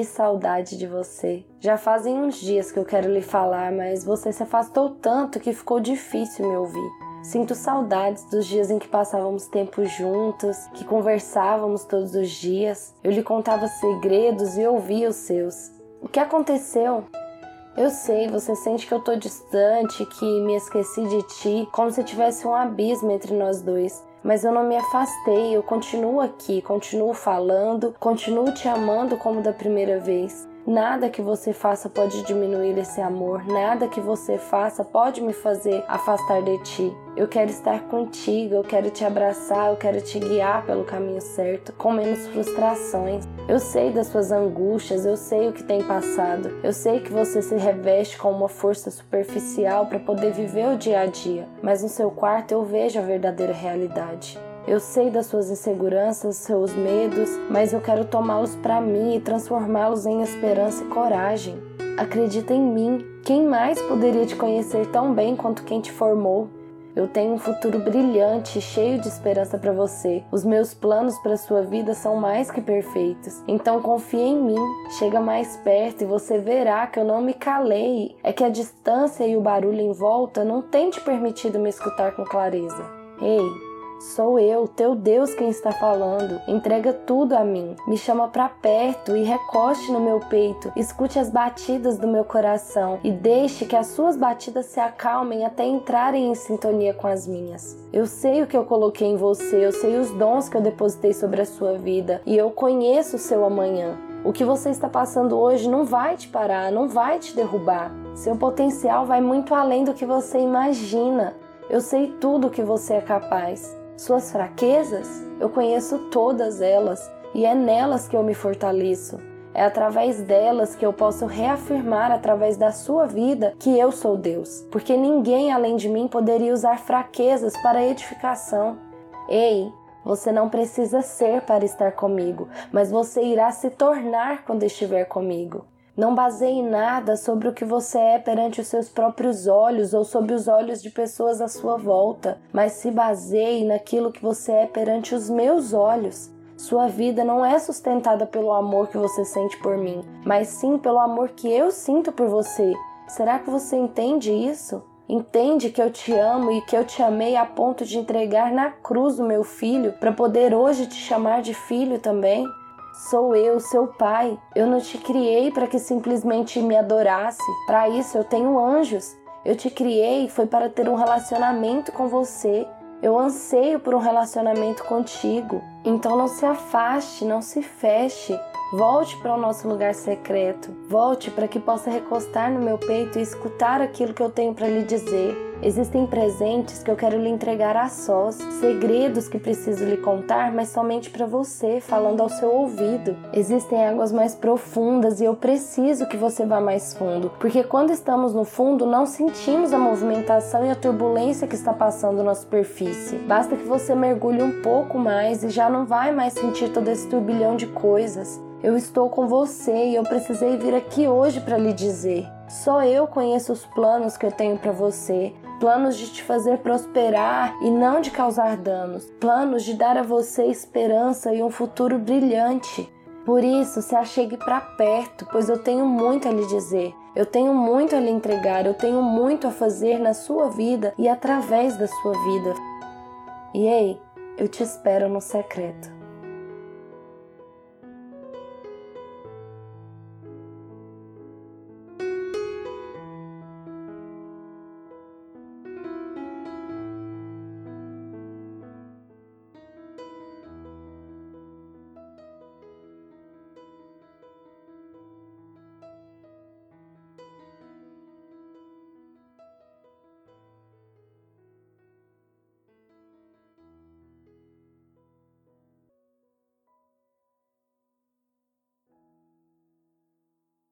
que saudade de você. Já fazem uns dias que eu quero lhe falar, mas você se afastou tanto que ficou difícil me ouvir. Sinto saudades dos dias em que passávamos tempo juntos, que conversávamos todos os dias. Eu lhe contava segredos e ouvia os seus. O que aconteceu? Eu sei, você sente que eu tô distante, que me esqueci de ti, como se tivesse um abismo entre nós dois. Mas eu não me afastei, eu continuo aqui, continuo falando, continuo te amando como da primeira vez. Nada que você faça pode diminuir esse amor, nada que você faça pode me fazer afastar de ti. Eu quero estar contigo, eu quero te abraçar, eu quero te guiar pelo caminho certo, com menos frustrações. Eu sei das suas angústias, eu sei o que tem passado, eu sei que você se reveste com uma força superficial para poder viver o dia a dia, mas no seu quarto eu vejo a verdadeira realidade. Eu sei das suas inseguranças, seus medos, mas eu quero tomá-los para mim e transformá-los em esperança e coragem. Acredita em mim. Quem mais poderia te conhecer tão bem quanto quem te formou? Eu tenho um futuro brilhante, cheio de esperança para você. Os meus planos para sua vida são mais que perfeitos. Então confie em mim. Chega mais perto e você verá que eu não me calei. É que a distância e o barulho em volta não têm te permitido me escutar com clareza. Ei, Sou eu, teu Deus, quem está falando. Entrega tudo a mim. Me chama para perto e recoste no meu peito. Escute as batidas do meu coração e deixe que as suas batidas se acalmem até entrarem em sintonia com as minhas. Eu sei o que eu coloquei em você, eu sei os dons que eu depositei sobre a sua vida e eu conheço o seu amanhã. O que você está passando hoje não vai te parar, não vai te derrubar. Seu potencial vai muito além do que você imagina. Eu sei tudo o que você é capaz. Suas fraquezas, eu conheço todas elas e é nelas que eu me fortaleço. É através delas que eu posso reafirmar através da sua vida que eu sou Deus, porque ninguém além de mim poderia usar fraquezas para edificação. Ei, você não precisa ser para estar comigo, mas você irá se tornar quando estiver comigo. Não baseie nada sobre o que você é perante os seus próprios olhos ou sob os olhos de pessoas à sua volta, mas se baseie naquilo que você é perante os meus olhos. Sua vida não é sustentada pelo amor que você sente por mim, mas sim pelo amor que eu sinto por você. Será que você entende isso? Entende que eu te amo e que eu te amei a ponto de entregar na cruz o meu filho para poder hoje te chamar de filho também? Sou eu, seu pai. Eu não te criei para que simplesmente me adorasse. Para isso eu tenho anjos. Eu te criei foi para ter um relacionamento com você. Eu anseio por um relacionamento contigo. Então não se afaste, não se feche. Volte para o nosso lugar secreto. Volte para que possa recostar no meu peito e escutar aquilo que eu tenho para lhe dizer. Existem presentes que eu quero lhe entregar a sós, segredos que preciso lhe contar, mas somente para você, falando ao seu ouvido. Existem águas mais profundas e eu preciso que você vá mais fundo, porque quando estamos no fundo não sentimos a movimentação e a turbulência que está passando na superfície. Basta que você mergulhe um pouco mais e já não vai mais sentir todo esse turbilhão de coisas. Eu estou com você e eu precisei vir aqui hoje para lhe dizer. Só eu conheço os planos que eu tenho para você planos de te fazer prosperar e não de causar danos, planos de dar a você esperança e um futuro brilhante. Por isso, se achegue para perto, pois eu tenho muito a lhe dizer. Eu tenho muito a lhe entregar, eu tenho muito a fazer na sua vida e através da sua vida. E ei, eu te espero no secreto.